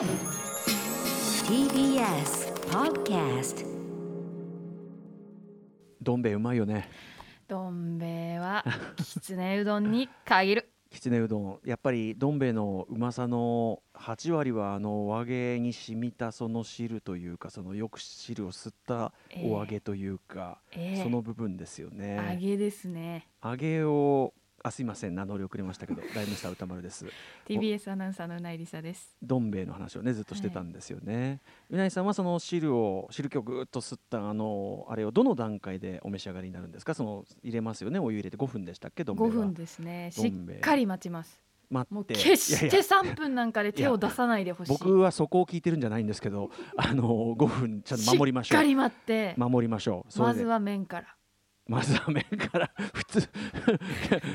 TBS Podcast どん兵衛うまいよね。どん兵衛は きつねうどんに限る。きつねうどんやっぱりどん兵衛のうまさの8割はあのお揚げに染みたその汁というかそのよく汁を吸ったお揚げというか、ええ。その部分ですよね。揚げですね。揚げをあ すいません。名乗り遅れましたけどライムスター歌丸です。TBS アナウンサーのうないりさです。どん兵衛の話をねずっとしてたんですよね、うなぎさんはその汁を汁気をぐーっと吸ったあのあれをどの段階でお召し上がりになるんですか？その入れますよね？お湯入れて。5分でしたっけ？どん兵衛5は分ですね。しっかり待ちます。待って。決していやいや。3分なんかで手を出さないでほしい。僕はそこを聞いてるんじゃないんですけどあの5分ちゃんと守りましょう。しっかり待って。守りましょう。まずは麺からまずは麺から。普通。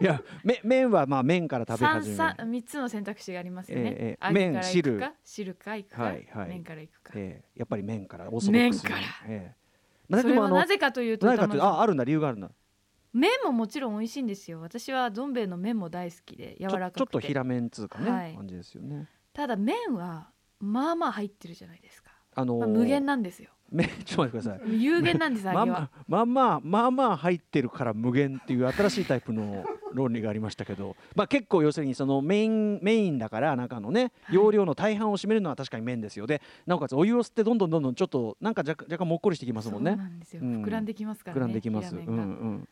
いやめ麺はまあ麺から食べ三始め三三つの選択肢がありますよね、ええ揚げから麺汁。汁かいくか、はいはい。麺からいくか、ええやっぱり麺からオーソドックスに。麺から。ええ。まあそれはなぜかというとああるんだ理由があるんだ。麺ももちろん美味しいんですよ。私はどん兵衛の麺も大好きで柔らかくて。ちょっと平麺つうかね、はい。感じですよね。ただ麺はまあまあ入ってるじゃないですか、あのーまあ、無限なんですよ麺 ちょっと待ってください。有限なんです揚まあまあまあまあまあまあ入ってるから無限っていう新しいタイプの 論理がありましたけど、まあ、結構要するにそのメインメインだから中のねはい。容量の大半を占めるのは確かに麺ですよ。でなおかつお湯を吸ってどんどんどんどんちょっとなんか若干若干もっこりしてきますもんそうねなんですよ、うん。膨らんできますからね膨らんできます、うんうん、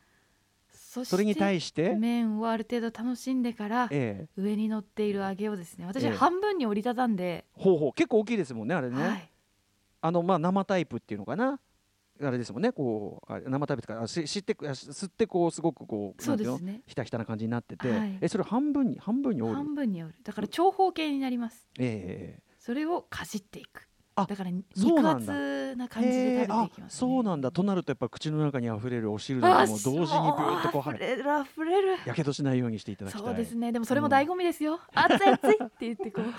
それに対して、麺をある程度楽しんでからええ、上に乗っている揚げをですね私半分に折りたたんで、ほうほう。結構大きいですもんねあれね、はい、あのまあ生タイプっていうのかな？あれですもんね。こうあ生タイプとかあし知ってあ吸ってこうすごくこうそうですね。ひたひたな感じになってて、はい。えそれ半分に半分に折る？半分に折る。だから長方形になります。ええ。それをかじっていく。あだから肉厚な感じで食べていきます、ね。そうなんだ。となるとやっぱ口の中にあふれるお汁がもう同時にビューッとこうあふれるあふれる。やけどしないようにしていただきたい。そうですね。でもそれも醍醐味ですよ、熱い熱いって言ってこう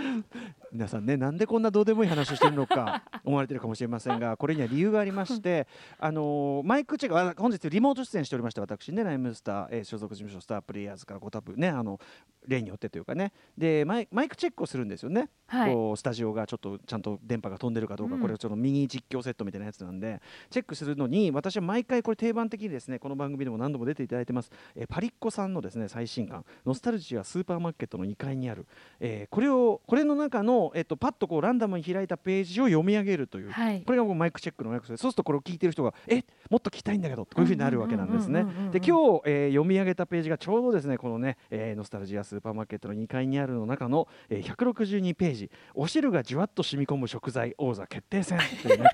皆さんねなんでこんなどうでもいい話をしてるのか 思われてるかもしれませんがこれには理由がありましてあのーマイクチェックあ本日リモート出演しておりました私ねライムスター、えー所属事務所スタープレイヤーズからご多分ねあの例によってというかね。でマイクチェックをするんですよね、はい。こうスタジオがちょっとちゃんと電波が飛んでるかどうか、うん。これをちょっとミニ実況セットみたいなやつなんでチェックするのに私は毎回これ定番的にですねこの番組でも何度も出ていただいてます、えーパリッコさんのですね最新刊「ノスタルジアスーパーマーケット」の2階にある、えーこれをこれの中の、えっとパッとこうランダムに開いたページを読み上げるという、はい。これがもうマイクチェックのやつでそうするとこれを聞いてる人が「えもっと聞きたいんだけど」こういうふうになるわけなんですね。で今日、えー読み上げたページがちょうどですねこのね、えーノスタルジアスーパーマーケットの2階にあるの中の、えー162ページ「お汁がじわっと染み込む食材王座決定戦」というね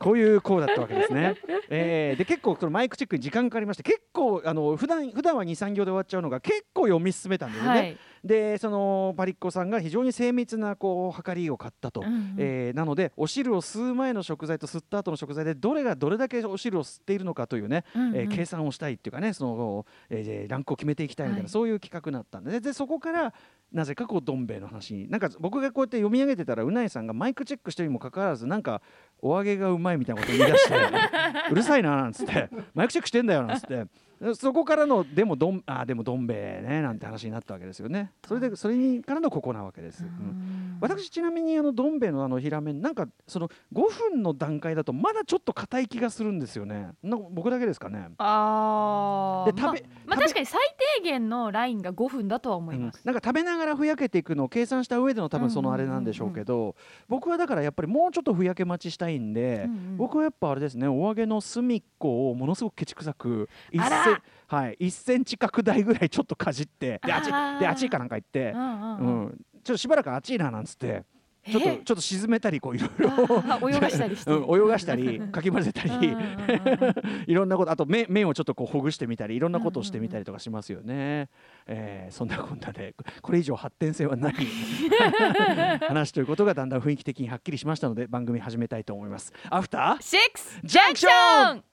こういう項だったわけですね。えーで結構このマイクチェックに時間かかりまして結構あの普段普段は23行で終わっちゃうのが結構読み進めたんですよね。はい、でそのパリッコさんが非常に精密なこう計りを買ったと。うんうんえーなのでお汁を吸う前の食材と吸った後の食材でどれがどれだけお汁を吸っているのかというね、うんうんえー計算をしたいっていうかねその、えーランクを決めていきたいみたいな、はいそういう企画になったんででそこからなぜかこうどん兵衛の話に。なんか僕がこうやって読み上げてたらうないさんがマイクチェックしてるにもかかわらずなんかお揚げがうまいみたいなこと言い出してうるさいななんつって。マイクチェックしてんだよなんつって。そこからのでもどんあでもどん兵衛ねなんて話になったわけですよね。それでそれにからのここなわけです、うん。私ちなみにあのどん兵衛のあの平麺なんかその5分の段階だとまだちょっと硬い気がするんですよね。僕だけですかね。あー。で食べまあ、まあ確かに最低限のラインが5分だとは思います、うん。なんか食べながらふやけていくのを計算した上での多分そのあれなんでしょうけど、僕はだからやっぱりもうちょっとふやけ待ちしたいんで、うんうん僕はやっぱあれですねお揚げの隅っこをものすごくケチくさく1あらセン,、はい、1センチ角大ぐらいちょっとかじってであっちであっちいかなんか言ってう、んうんううん。ん、ちょっとしばらくあっちいななんつってちょっとえちょっと沈めたりこういろいろ泳がしたりして。うん、泳がしたりかき混ぜたりうんうんうんうん。いろんなことあと麺麺をちょっとこうほぐしてみたりいろんなことをしてみたりとかしますよね、えーそんなこんなでこれ以上発展性はない 話ということがだんだん雰囲気的にはっきりしましたので番組始めたいと思います。アフターシックスジャンクション.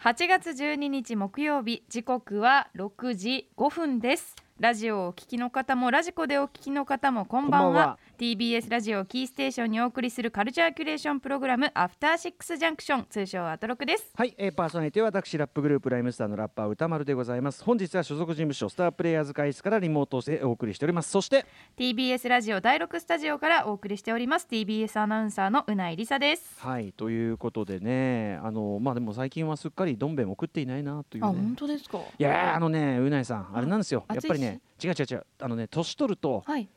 8月12日木曜日時刻は6時5分です。ラジオをお聞きの方もラジコでお聞きの方もこんばんは。こんばんは TBS ラジオをキーステーションにお送りするカルチャーキュレーションプログラムアフターシックスジャンクション通称アトロクです。はい、えー、パーソナリティは私ラップグループライムスターのラッパー歌丸でございます。本日は所属事務所スタープレイヤーズ会室からリモートでお送りしております。そして TBS ラジオ第6スタジオからお送りしております TBS アナウンサーのうないりさです。はいということでねあのまあでも最近はすっかりどん兵衛も食っていないなというあね本当ですか？いやーあのねうないさんあれなんですよ。あやっぱりね違う違う違う。あのね年取るとはい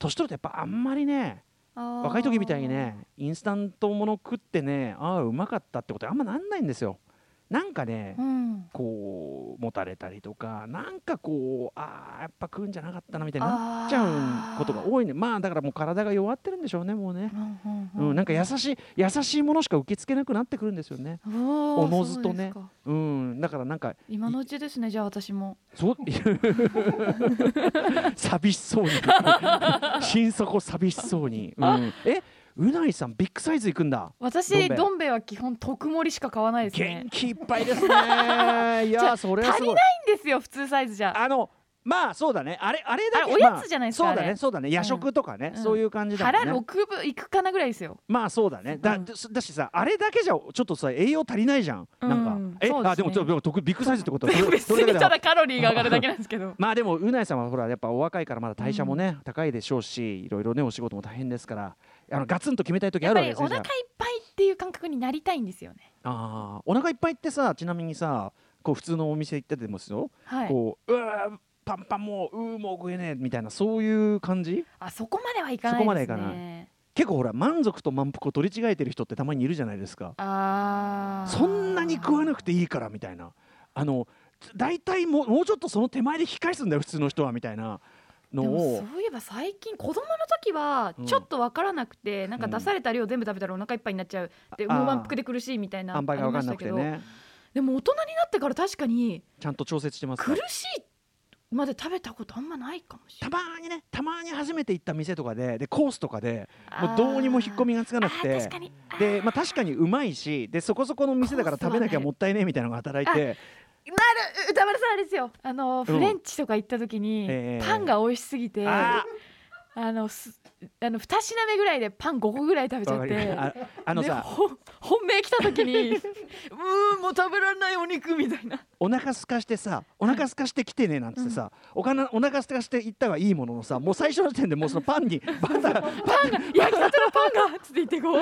年取るとやっぱあんまりね若若い時みたいにねインスタントもの食ってねああうまかったってことあんまなんないんですよなんかねうん。こう持たれたりとかなんかこうああやっぱ食うんじゃなかったなみたいになっちゃうことが多いね。まあだからもう体が弱ってるんでしょうねもうね、うん、なんか優しい優しいものしか受け付けなくなってくるんですよね。おおのずとね。そううんだからなんか今のうちですねじゃあ私も。そう 寂しそうに。心底寂しそうに、うん、えうないさんビッグサイズ行くんだ。私どん兵衛。は基本特盛りしか買わないですね。元気いっぱいですね。いやそれはすごい。いいんですよ普通サイズじゃ。あのまあそうだね。あれあれだけおやつじゃないですかまあそうだねそうだね。夜食とかね、うん。そういう感じだもん腹ね六分いくかなぐらいですよ。まあそうだね。だ,、うん。だしさあれだけじゃちょっとさ栄養足りないじゃん、なんか。え、うんそうですね。あでもちょっと特ビッグサイズってことは 別にただカロリーが上がるだけなんですけど。まあでもうないさんはほらやっぱお若いからまだ代謝もね、高いでしょうしいろいろねお仕事も大変ですからあのガツンと決めたい時あるわけですね腹いっぱいっていう感覚になりたいんですよね。ああお腹いっぱいってさちなみにさこう普通のお店行っててもですよ、はい。こううわーパンパンもううーもう食えねえみたいなそういう感じ？あそこまではいかないですね。そこまではいかな結構ほら満足と満腹を取り違えてる人ってたまにいるじゃないですか。あー。そんなに食わなくていいからみたいな。あの大体もうもうちょっとその手前で引き返すんだよ普通の人はみたいなのを。そういえば最近子供の時はうん。ちょっと分からなくて、なんか出された量全部食べたらお腹いっぱいになっちゃうであもう満腹で苦しいみたいなありましたねけど。でも大人になってから確かにちゃんと調節してますか苦しいまで食べたことあんまないかもしれたまにねたまに初めて行った店とかででコースとかでないもうどうにも引っ込みがつかなくて。確かに。で、まあ、確かにうまいしでそこそこの店だから食べなきゃもったいねえみたいなのが働いてなる歌丸さんあれですよ。あのフレンチとか行った時に、ええパンが美味しすぎて、ああのすあの2品目ぐらいでパン5個ぐらい食べちゃってああのでさほ本命来た時に うーんもう食べられないお肉みたいなお腹すかしてさお腹すかしてきてねなんつってさ、おかなお腹すかして行ったはいいもののさもう最初の時点でもうそのパンに バターパンが焼きたてのパンがつって言ってこう。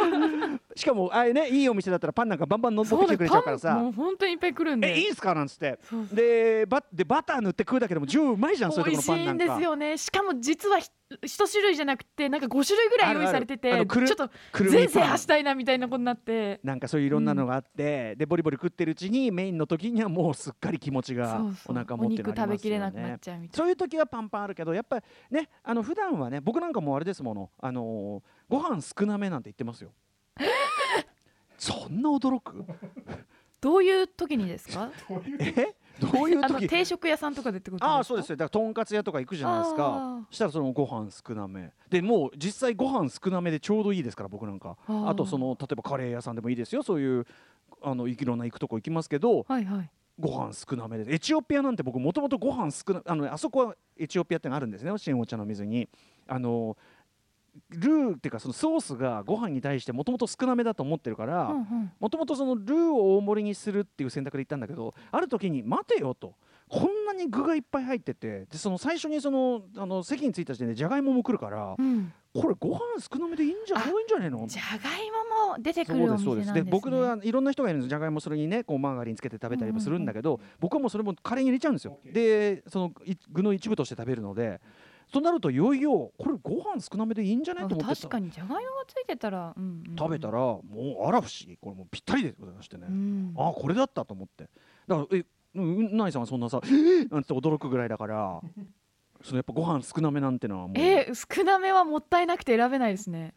しかもあれねいいお店だったらパンなんかバンバンの持ってきてくれちゃうからさ。もう本当にいっぱい来るんで。えいいんすか？なんつって。でバでバター塗って食うだけでも十分うまいじゃんそういう美味しいんところのパンなんか。ですよね。しかも実はひ一種類じゃなくてなんか5種類ぐらい用意されててちょっと全制覇したいなみたいなことになって。なんかそういういろんなのがあって、でボリボリ食ってるうちにメインの時にはもうすっかり気持ちがお腹持ってなりますよね。お肉食べきれなくなっちゃうみたいそういう時はパンパンあるけどやっぱりねあの普段はね僕なんかもうあれですものあのーご飯少なめなんて言ってますよ。そんな驚く？どういう時にですか？え？どういうあの時定食屋さんとかでってことああそうですよ。だからとんかつ屋とか行くじゃないですか。あしたらそのご飯少なめ。でもう実際ご飯少なめでちょうどいいですから僕なんか。あとその例えばカレー屋さんでもいいですよ。そういうあのいろんな行くとこ行きますけど。はいはいご飯少なめでエチオピアなんて僕もともとご飯少なあのねあそこはエチオピアってのがあるんですね。新お茶の水に。あのルーっていうかそのソースがご飯に対してもともと少なめだと思ってるからもともとそのルーを大盛りにするっていう選択で言ったんだけどある時に待てよと。こんなに具がいっぱい入っててでその最初にそのあの席に着いた時点でじゃがいもも来るからうんこれご飯少なめでいいんじゃあないんじゃねえの？じゃがいもも出てくるおですそうですで店なんです。ね僕のはいろんな人がいるんですじゃがいもそれにねこうマーガリンつけて食べたりもするんだけど、僕はもうそれもカレーに入れちゃうんですよ。でそのい具の一部として食べるのでとなるといよいよこれご飯少なめでいいんじゃないと思って確かにじゃがいもがついてたら、うんうん食べたらもうあら不思議。これもうぴったりでございましてね、うん。ああこれだったと思って。だからえうんうないさんはそんなさ「えーなんて驚くぐらいだからそのやっぱご飯少なめなんてのはもうえー少なめはもったいなくて選べないですね。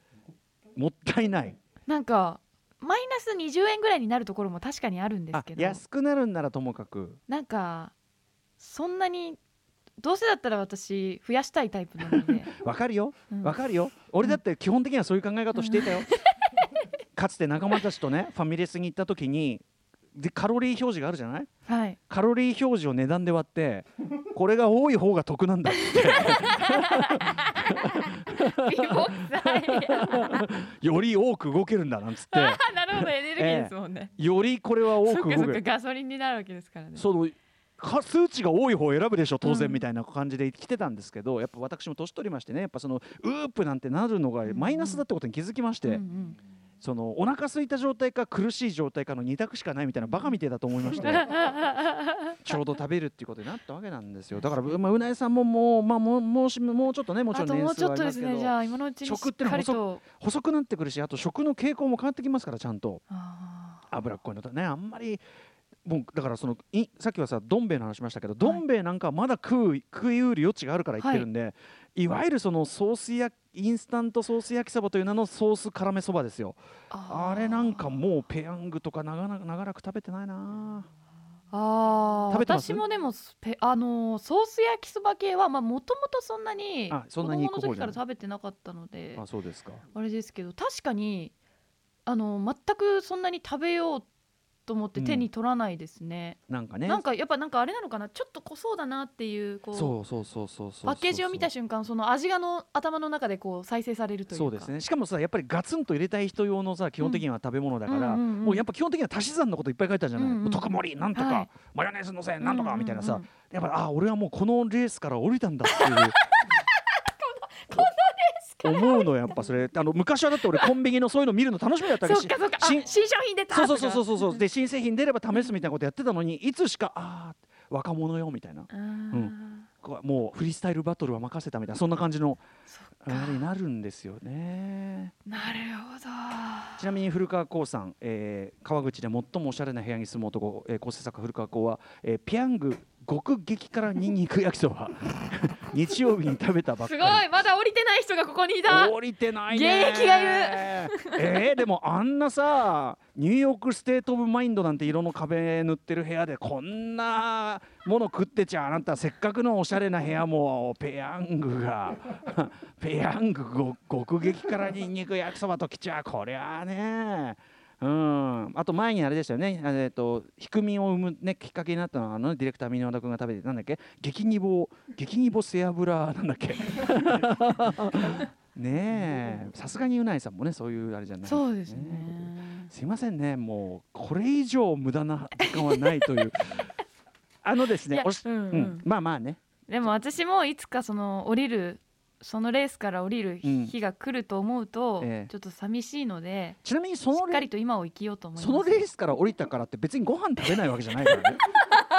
もったいない。なんかマイナス20円ぐらいになるところも確かにあるんですあけど。安くなるんならともかく。なんかそんなにどうせだったら私増やしたいタイプなので、わかるよ。うん。わかるよ。俺だって基本的にはそういう考え方をしていたよ。かつて仲間たちとねファミレスに行った時にでカロリー表示があるじゃない？はい。カロリー表示を値段で割ってこれが多い方が得なんだって。より多く動けるんだなんつって。なるほどエネルギーですもんね、よりこれは多く動けるガソリンになるわけですからね。そのか数値が多い方を選ぶでしょ当然うんみたいな感じで来てたんですけど、やっぱ私も年取りましてねやっぱそのウープなんてなるのがマイナスだってことに気づきまして、うんうんそのお腹空いた状態か苦しい状態かの二択しかないみたいなバカみてえだと思いまして ちょうど食べるっていうことになったわけなんですよ。だから、まあ、うなえさんももう,、まあ、もうもうしもうちょっとねもちろん年数はありますけどね。じゃあ今のうちにし食ってのは細と。細くなってくるしあと食の傾向も変わってきますからちゃんと。あ脂っこいのとねあんまりもうだからそのいさっきはさどん兵衛の話しましたけど、どん兵衛なんかはまだ食う食いうる余地があるから言ってるんで、い、わゆるそのソース焼インスタントソース焼きそばという名のソース辛めそばですよ。ー。あれなんかもうペヤングとか長々長らく食べてないな。あ私もでもペあのーソース焼きそば系はまあもともとそんなにあそんな子供の時から食べてなかったのであそうですか。あれですけど確かにあの全くそんなに食べようと思って手に取らないですね、なんかね。なんかやっぱなんかあれなのかな？ちょっと濃そうだなっていうこうそうそうそうそうそうパッケージを見た瞬間その味がの頭の中でこう再生されるというか。そうですね。しかもさやっぱりガツンと入れたい人用のさ基本的には食べ物だから、うんうんうん。うんもうやっぱ基本的には足し算のこといっぱい書いてあるじゃない、うんうん特盛りなんとか、はい。マヨネーズのせなんとかみたいなさ、うんうん。うんやっぱりあ俺はもうこのレースから降りたんだっていう思うのやっぱそれ。あの昔はだって俺コンビニのそういうの見るの楽しみだったわけ。そっかそっか。あ新新商品出た。そうそうそううそう。そうで新製品出れば試すみたいなことやってたのにいつしかあー若者よみたいな。うん。こうもうフリースタイルバトルは任せたみたいなそんな感じのあれになるんですよね。なるほど。ちなみに古川光さん、えー川口で最もおしゃれな部屋に住む男、えー、構成作家古川光は、えー、ピヤング極激辛ニンニク焼きそば日曜日に食べたばっかり。すごいまだ降りてない人がここにいた。降りてないね。現役がいる えー、でもあんなさ New York State of Mind なんて色の壁塗ってる部屋でこんなもの食ってちゃあなたせっかくのおしゃれな部屋もペヤングが ペヤングご極激辛ニンニク焼きそばときちゃこりゃあねうん、あと前にあれでしたよね、えー、とひくみを生む、ね、きっかけになったのはあのディレクター箕輪田君が食べてなんだっけ？激煮棒。激煮棒背脂なんだっけ？ねえ。さすがにうないさんもねそういうあれじゃない。そうですね。すいませんね。もうこれ以上無駄な時間はないという。あのですねまあまあね。でも私もいつかその降りるそのレースから降りるうん。日が来ると思うと、ええ。ちょっと寂しいのでちなみにそしっかのレりと今を生きようと思います。そのレースから降りたからって別にご飯食べないわけじゃないからね。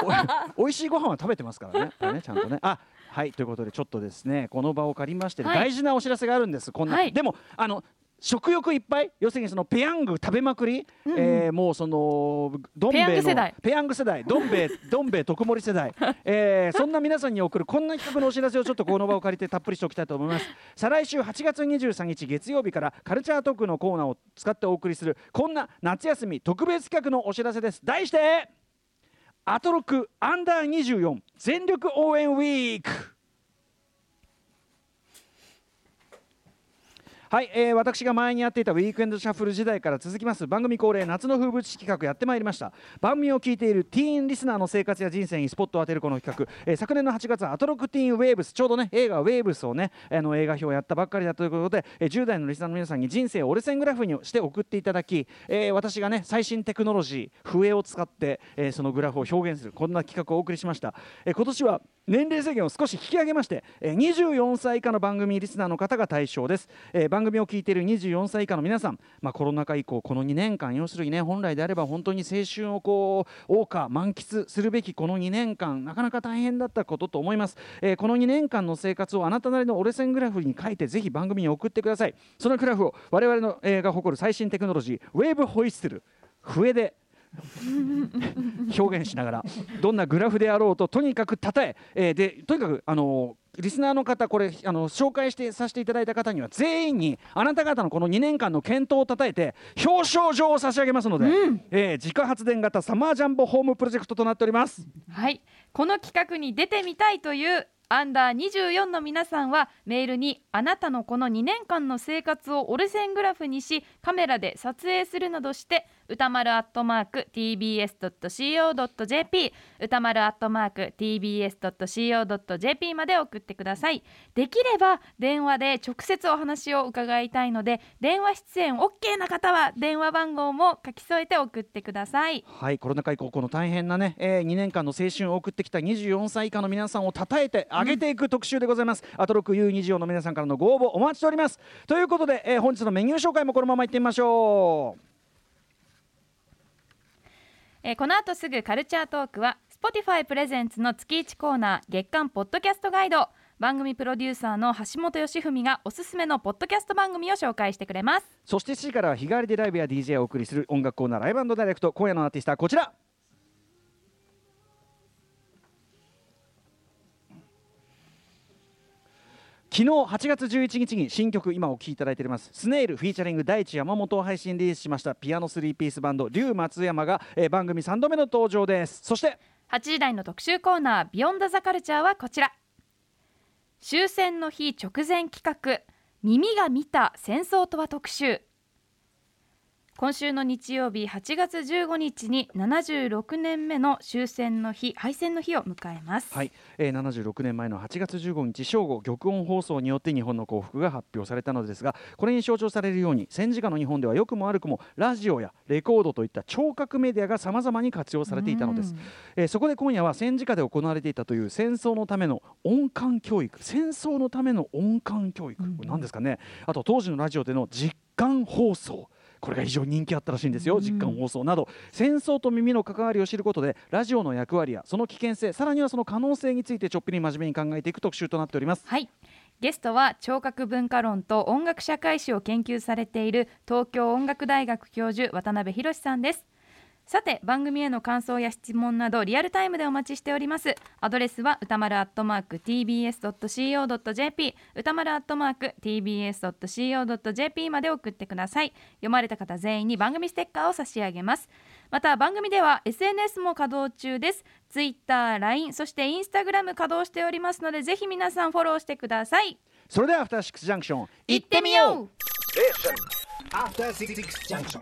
お美味しいご飯は食べてますからね。ねちゃんとね。あはいということでちょっとですねこの場を借りまして、はい。大事なお知らせがあるんです。こんな、はい。でもあの食欲いっぱい？要するにそのペヤング食べまくり、うんうん。えーもうそのどん兵衛のペヤング世代。どん兵衛 どん兵衛特盛り世代、えーそんな皆さんに送るこんな企画のお知らせをちょっとこの場を借りてたっぷりしておきたいと思います。再来週8月23日月曜日からカルチャートークのコーナーを使ってお送りするこんな夏休み特別企画のお知らせです。題してアトロクアンダー24全力応援ウィークはい、えー私が前にやっていたウィークエンドシャッフル時代から続きます。番組恒例夏の風物詩企画やってまいりました。番組を聞いているティーンリスナーの生活や人生にスポットを当てるこの企画、えー昨年の8月アトロク Teen Waves ちょうどね映画ウェーブスをねあの映画評をやったばっかりだということで、えー10代のリスナーの皆さんに人生を折れ線グラフにして送っていただき、えー私がね最新テクノロジー笛を使って、えーそのグラフを表現するこんな企画をお送りしました、えー今年は年齢制限を少し引き上げまして、24歳以下の番組リスナーの方が対象です、えー番組を聞いている24歳以下の皆さん、まあ、コロナ禍以降この2年間要するにね本来であれば本当に青春をこう謳歌満喫するべきこの2年間なかなか大変だったことと思います、えーこの2年間の生活をあなたなりの折れ線グラフに書いてぜひ番組に送ってください。そのグラフを我々の、えーが誇る最新テクノロジーウェーブホイッスル。笛で 表現しながらどんなグラフであろうととにかくたたええーでとにかくあのリスナーの方これあの紹介してさせていただいた方には全員にあなた方のこの2年間の健闘をたたえて表彰状を差し上げますので、えー自家発電型サマージャンボホームプロジェクトとなっております。はいこの企画に出てみたいというアンダー24の皆さんはメールにあなたのこの2年間の生活を折れ線グラフにしカメラで撮影するなどして歌丸アットマーク tbs.co.jp 歌丸アットマーク tbs.co.jp まで送ってください。できれば電話で直接お話を伺いたいので電話出演 OK な方は電話番号も書き添えて送ってください。はいコロナ禍以降この大変なね、えー、2年間の青春を送ってきた24歳以下の皆さんを称えて上げていく特集でございます、アトロク U24 の皆さんからのご応募お待ちしております。ということで、えー、本日のメニュー紹介もこのままいってみましょう。えーこの後すぐカルチャートークは Spotify プレゼンツの月1コーナー月刊ポッドキャストガイド。番組プロデューサーの橋本義文がおすすめのポッドキャスト番組を紹介してくれます。そして7時からは日帰りでライブや DJ をお送りする音楽コーナーライブダイレクト。今夜のアーティストはこちら。昨日8月11日に新曲今お聴きいただいております。スネイルフィーチャリング第一山本を配信リリースしました。ピアノ3ピースバンド龍松山が、えー番組3度目の登場です。そして8時台の特集コーナービヨンドザカルチャーはこちら。終戦の日直前企画耳が見た戦争とは特集。今週の日曜日8月15日に76年目の終戦の日敗戦の日を迎えます、はい、えー、76年前の8月15日正午玉音放送によって日本の降伏が発表されたのですがこれに象徴されるように戦時下の日本では良くも悪くもラジオやレコードといった聴覚メディアがさまざまに活用されていたのです。うん、えーそこで今夜は戦時下で行われていたという戦争のための音感教育戦争のための音感教育、何ですかね。あと当時のラジオでの実感放送これが非常に人気あったらしいんですよ、実感放送など。戦争と耳の関わりを知ることでラジオの役割やその危険性さらにはその可能性についてちょっぴり真面目に考えていく特集となっております。はい。ゲストは聴覚文化論と音楽社会史を研究されている東京音楽大学教授渡辺博さんですさて番組への感想や質問などリアルタイムでお待ちしております。アドレスは歌丸アットマーク tbs.co.jp 歌丸アットマーク tbs.co.jp まで送ってください。読まれた方全員に番組ステッカーを差し上げます。また番組では SNS も稼働中です。Twitter、LINE そして Instagram 稼働しておりますのでぜひ皆さんフォローしてください。それではアフターシックスジャンクション行ってみよう。After Six Junction.